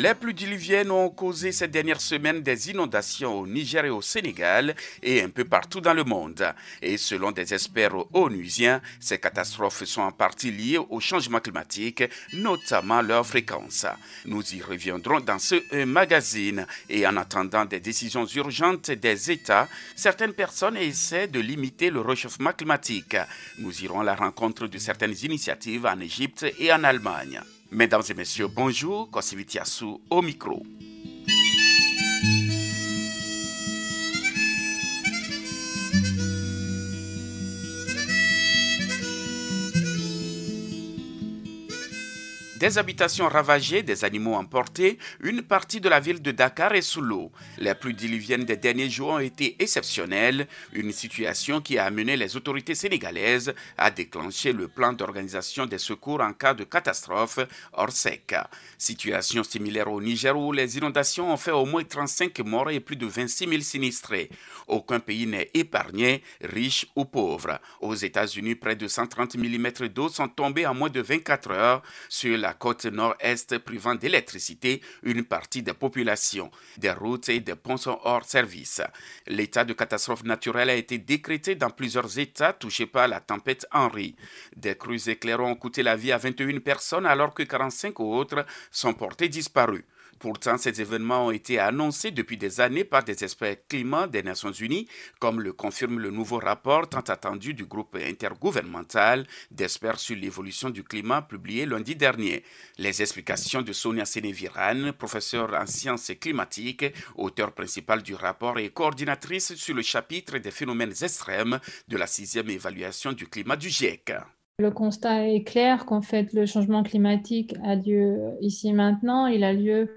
Les pluies diluviennes ont causé ces dernières semaines des inondations au Niger et au Sénégal et un peu partout dans le monde. Et selon des experts onusiens, ces catastrophes sont en partie liées au changement climatique, notamment leur fréquence. Nous y reviendrons dans ce magazine. Et en attendant des décisions urgentes des États, certaines personnes essaient de limiter le réchauffement climatique. Nous irons à la rencontre de certaines initiatives en Égypte et en Allemagne. Mesdames et messieurs, bonjour, Kosivitiasu au micro. Des habitations ravagées, des animaux emportés, une partie de la ville de Dakar est sous l'eau. Les pluies diluviennes des derniers jours ont été exceptionnelles, une situation qui a amené les autorités sénégalaises à déclencher le plan d'organisation des secours en cas de catastrophe sec. Situation similaire au Niger où les inondations ont fait au moins 35 morts et plus de 26 000 sinistrés. Aucun pays n'est épargné, riche ou pauvre. Aux États-Unis, près de 130 mm d'eau sont tombés en moins de 24 heures sur la la côte nord-est privant d'électricité une partie des populations. Des routes et des ponts sont hors service. L'état de catastrophe naturelle a été décrété dans plusieurs États touchés par la tempête Henri. Des crues éclairées ont coûté la vie à 21 personnes alors que 45 autres sont portés disparus. Pourtant, ces événements ont été annoncés depuis des années par des experts climat des Nations Unies, comme le confirme le nouveau rapport tant attendu du groupe intergouvernemental d'experts sur l'évolution du climat publié lundi dernier. Les explications de Sonia Sénéviran, professeure en sciences climatiques, auteur principal du rapport et coordinatrice sur le chapitre des phénomènes extrêmes de la sixième évaluation du climat du GIEC. Le constat est clair qu'en fait le changement climatique a lieu ici maintenant, il a lieu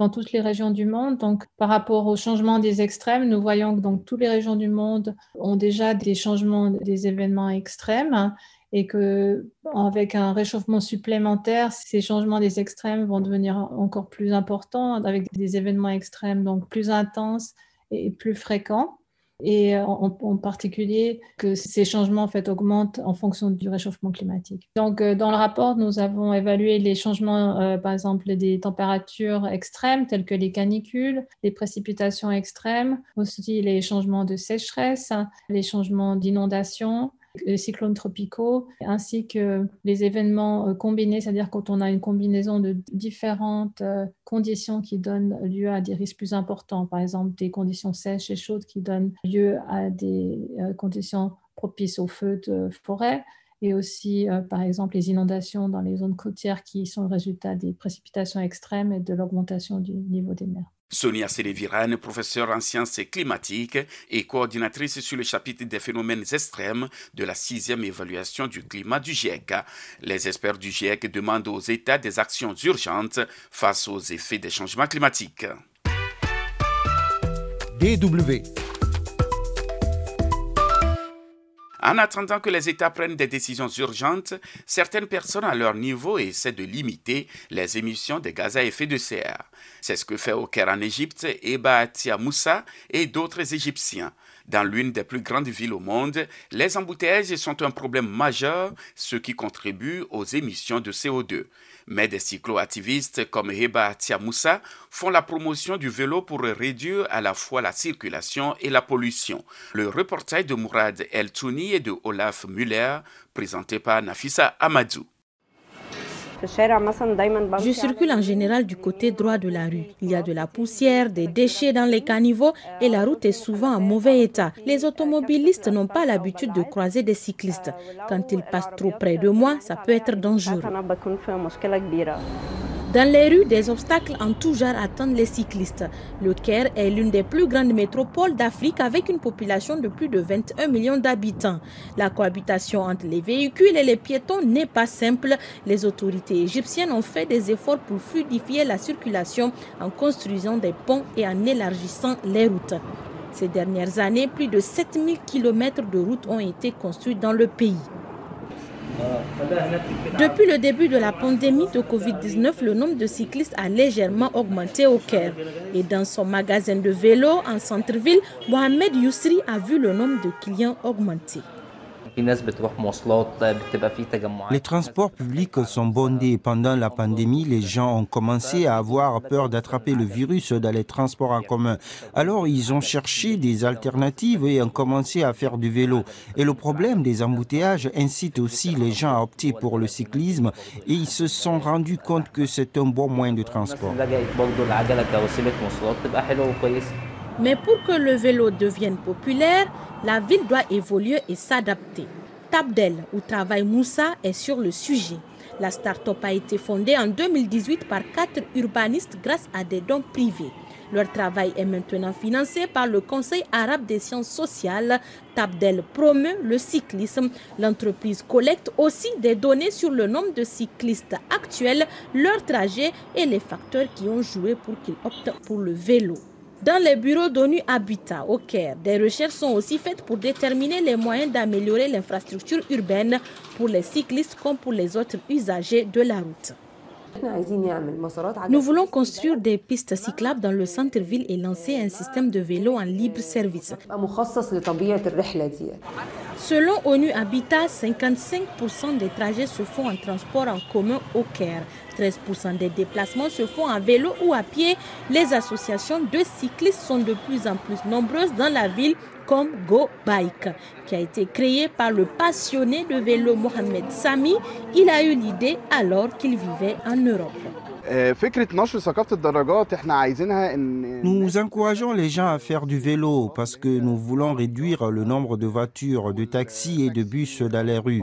dans toutes les régions du monde. Donc, par rapport au changement des extrêmes, nous voyons que donc, toutes les régions du monde ont déjà des changements des événements extrêmes et que avec un réchauffement supplémentaire, ces changements des extrêmes vont devenir encore plus importants avec des événements extrêmes donc plus intenses et plus fréquents et en, particulier que ces changements en fait augmentent en fonction du réchauffement climatique. Donc euh, dans le rapport, nous avons évalué les changements euh, par exemple des températures extrêmes telles que les canicules, les précipitations extrêmes, aussi les changements de sécheresse, les changements d'inondation, les cyclones tropicaux, ainsi que les événements euh, combinés, c'est-à-dire quand on a une combinaison de différentes euh, conditions qui donnent lieu à des risques plus importants, par exemple des conditions sèches et chaudes qui donnent lieu à des euh, conditions propices aux feux de forêt, et aussi, par exemple, les inondations dans les zones côtières qui sont le résultat des précipitations extrêmes et de l'augmentation du niveau des mers. Sonia Sélévirane, professeure en sciences climatiques et coordinatrice sur le chapitre des phénomènes extrêmes de la sixième évaluation du climat du GIEC. Les experts du GIEC demandent aux États des actions urgentes face aux effets des changements climatiques. DW En attendant que les États prennent des décisions urgentes, certaines personnes à leur niveau essaient de limiter les émissions de gaz à effet de serre. C'est ce que fait au Caire en Égypte Eba Atia Moussa et d'autres Égyptiens. Dans l'une des plus grandes villes au monde, les embouteillages sont un problème majeur, ce qui contribue aux émissions de CO2. Mais des cycloactivistes comme Heba Tiamoussa font la promotion du vélo pour réduire à la fois la circulation et la pollution. Le reportage de Mourad El Touni et de Olaf Müller, présenté par Nafisa Amadou. Je circule en général du côté droit de la rue. Il y a de la poussière, des déchets dans les caniveaux et la route est souvent en mauvais état. Les automobilistes n'ont pas l'habitude de croiser des cyclistes. Quand ils passent trop près de moi, ça peut être dangereux. Dans les rues, des obstacles en tout genre attendent les cyclistes. Le Caire est l'une des plus grandes métropoles d'Afrique avec une population de plus de 21 millions d'habitants. La cohabitation entre les véhicules et les piétons n'est pas simple. Les autorités égyptiennes ont fait des efforts pour fluidifier la circulation en construisant des ponts et en élargissant les routes. Ces dernières années, plus de 7000 km de routes ont été construites dans le pays. Depuis le début de la pandémie de Covid-19, le nombre de cyclistes a légèrement augmenté au Caire. Et dans son magasin de vélo en centre-ville, Mohamed Yousri a vu le nombre de clients augmenter. Les transports publics sont bondés. Pendant la pandémie, les gens ont commencé à avoir peur d'attraper le virus dans les transports en commun. Alors, ils ont cherché des alternatives et ont commencé à faire du vélo. Et le problème des embouteillages incite aussi les gens à opter pour le cyclisme et ils se sont rendus compte que c'est un bon moyen de transport. Mais pour que le vélo devienne populaire, la ville doit évoluer et s'adapter. Tabdel, où travaille Moussa, est sur le sujet. La start-up a été fondée en 2018 par quatre urbanistes grâce à des dons privés. Leur travail est maintenant financé par le Conseil arabe des sciences sociales. Tabdel promeut le cyclisme. L'entreprise collecte aussi des données sur le nombre de cyclistes actuels, leur trajet et les facteurs qui ont joué pour qu'ils optent pour le vélo. Dans les bureaux d'ONU Habitat au Caire, des recherches sont aussi faites pour déterminer les moyens d'améliorer l'infrastructure urbaine pour les cyclistes comme pour les autres usagers de la route. Nous voulons construire des pistes cyclables dans le centre-ville et lancer un système de vélos en libre service. Selon ONU Habitat, 55% des trajets se font en transport en commun au Caire. 13% des déplacements se font en vélo ou à pied. Les associations de cyclistes sont de plus en plus nombreuses dans la ville comme Go Bike, qui a été créé par le passionné de vélo Mohamed Sami. Il a eu l'idée alors qu'il vivait en Europe. Nous encourageons les gens à faire du vélo parce que nous voulons réduire le nombre de voitures, de taxis et de bus dans les rues.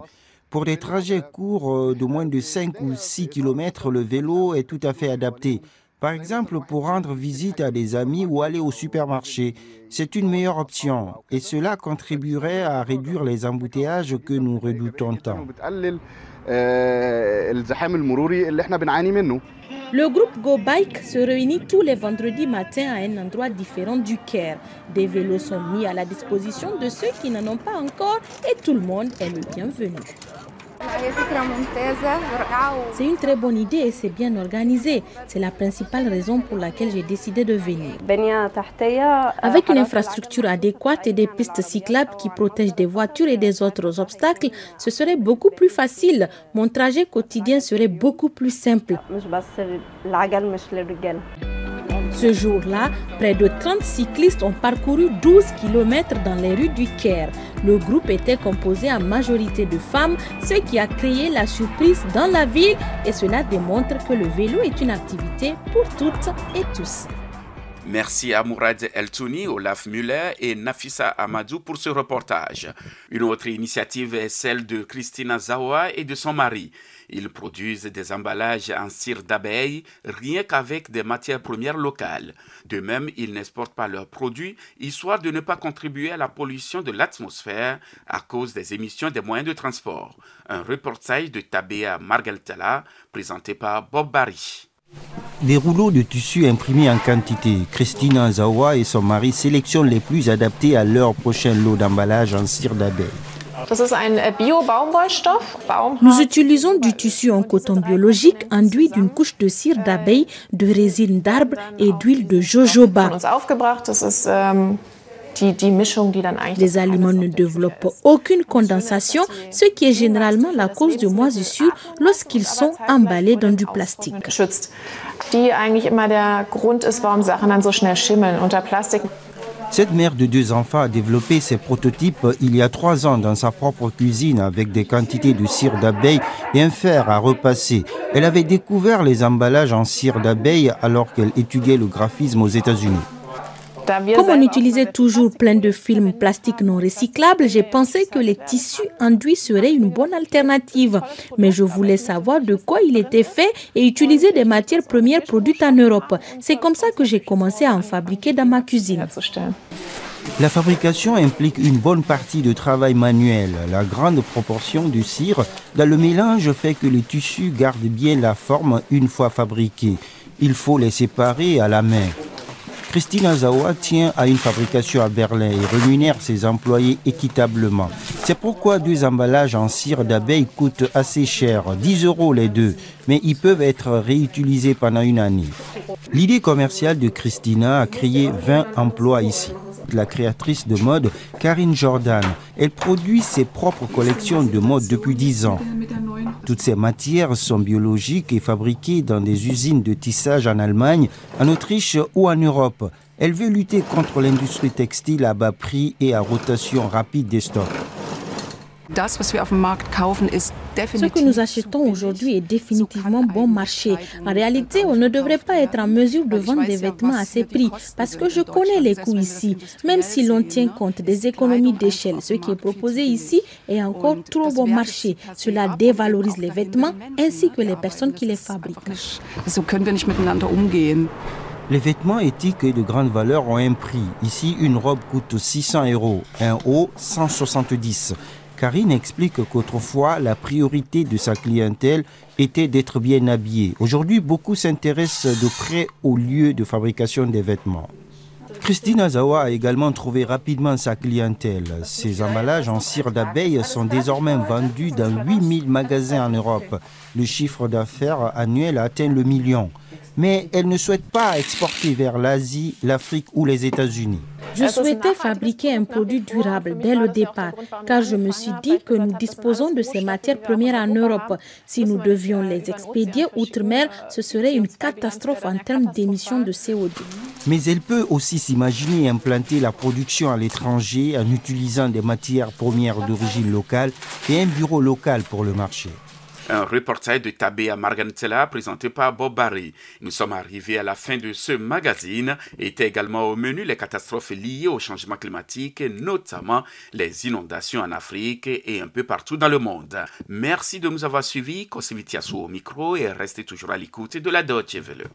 Pour des trajets courts de moins de 5 ou 6 km, le vélo est tout à fait adapté. Par exemple, pour rendre visite à des amis ou aller au supermarché, c'est une meilleure option et cela contribuerait à réduire les embouteillages que nous redoutons tant. Le groupe Go Bike se réunit tous les vendredis matins à un endroit différent du Caire. Des vélos sont mis à la disposition de ceux qui n'en ont pas encore et tout le monde est le bienvenu. C'est une très bonne idée et c'est bien organisé. C'est la principale raison pour laquelle j'ai décidé de venir. Avec une infrastructure adéquate et des pistes cyclables qui protègent des voitures et des autres obstacles, ce serait beaucoup plus facile. Mon trajet quotidien serait beaucoup plus simple. Ce jour-là, près de 30 cyclistes ont parcouru 12 km dans les rues du Caire. Le groupe était composé en majorité de femmes, ce qui a créé la surprise dans la ville et cela démontre que le vélo est une activité pour toutes et tous. Merci à Mourad Eltouni, Olaf Muller et Nafissa Amadou pour ce reportage. Une autre initiative est celle de Christina Zawa et de son mari. Ils produisent des emballages en cire d'abeille rien qu'avec des matières premières locales. De même, ils n'exportent pas leurs produits, histoire de ne pas contribuer à la pollution de l'atmosphère à cause des émissions des moyens de transport. Un reportage de Tabea Margaltala présenté par Bob Barry. Des rouleaux de tissu imprimés en quantité. Christine Zawa et son mari sélectionnent les plus adaptés à leur prochain lot d'emballage en cire d'abeille. Nous utilisons du tissu en coton biologique enduit d'une couche de cire d'abeille, de résine d'arbre et d'huile de jojoba. Les aliments ne développent aucune condensation, ce qui est généralement la cause de moisissure lorsqu'ils sont emballés dans du plastique. Cette mère de deux enfants a développé ses prototypes il y a trois ans dans sa propre cuisine avec des quantités de cire d'abeille et un fer à repasser. Elle avait découvert les emballages en cire d'abeille alors qu'elle étudiait le graphisme aux États-Unis. Comme on utilisait toujours plein de films plastiques non recyclables, j'ai pensé que les tissus enduits seraient une bonne alternative. Mais je voulais savoir de quoi il était fait et utiliser des matières premières produites en Europe. C'est comme ça que j'ai commencé à en fabriquer dans ma cuisine. La fabrication implique une bonne partie de travail manuel. La grande proportion du cire dans le mélange fait que les tissus gardent bien la forme une fois fabriqués. Il faut les séparer à la main. Christine Azawa tient à une fabrication à Berlin et rémunère ses employés équitablement. C'est pourquoi deux emballages en cire d'abeille coûtent assez cher, 10 euros les deux, mais ils peuvent être réutilisés pendant une année. L'idée commerciale de Christina a créé 20 emplois ici la créatrice de mode Karine Jordan. Elle produit ses propres collections de mode depuis 10 ans. Toutes ces matières sont biologiques et fabriquées dans des usines de tissage en Allemagne, en Autriche ou en Europe. Elle veut lutter contre l'industrie textile à bas prix et à rotation rapide des stocks. Ce que nous achetons aujourd'hui est définitivement bon marché. En réalité, on ne devrait pas être en mesure de vendre des vêtements à ces prix parce que je connais les coûts ici. Même si l'on tient compte des économies d'échelle, ce qui est proposé ici est encore trop bon marché. Cela dévalorise les vêtements ainsi que les personnes qui les fabriquent. Les vêtements éthiques et de grande valeur ont un prix. Ici, une robe coûte 600 euros, un haut 170. Karine explique qu'autrefois, la priorité de sa clientèle était d'être bien habillée. Aujourd'hui, beaucoup s'intéressent de près au lieu de fabrication des vêtements. Christine Azawa a également trouvé rapidement sa clientèle. Ses emballages en cire d'abeille sont désormais vendus dans 8000 magasins en Europe. Le chiffre d'affaires annuel atteint le million. Mais elle ne souhaite pas exporter vers l'Asie, l'Afrique ou les États-Unis. Je souhaitais fabriquer un produit durable dès le départ, car je me suis dit que nous disposons de ces matières premières en Europe. Si nous devions les expédier outre-mer, ce serait une catastrophe en termes d'émissions de CO2. Mais elle peut aussi s'imaginer implanter la production à l'étranger en utilisant des matières premières d'origine locale et un bureau local pour le marché. Un reportage de Tabea Marganitela présenté par Bob Barry. Nous sommes arrivés à la fin de ce magazine. Étaient également au menu les catastrophes liées au changement climatique, notamment les inondations en Afrique et un peu partout dans le monde. Merci de nous avoir suivis. Kosivitiasu au micro et restez toujours à l'écoute de la Deutsche Welle.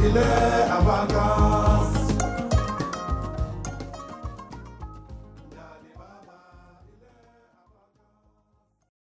Baba, il est avant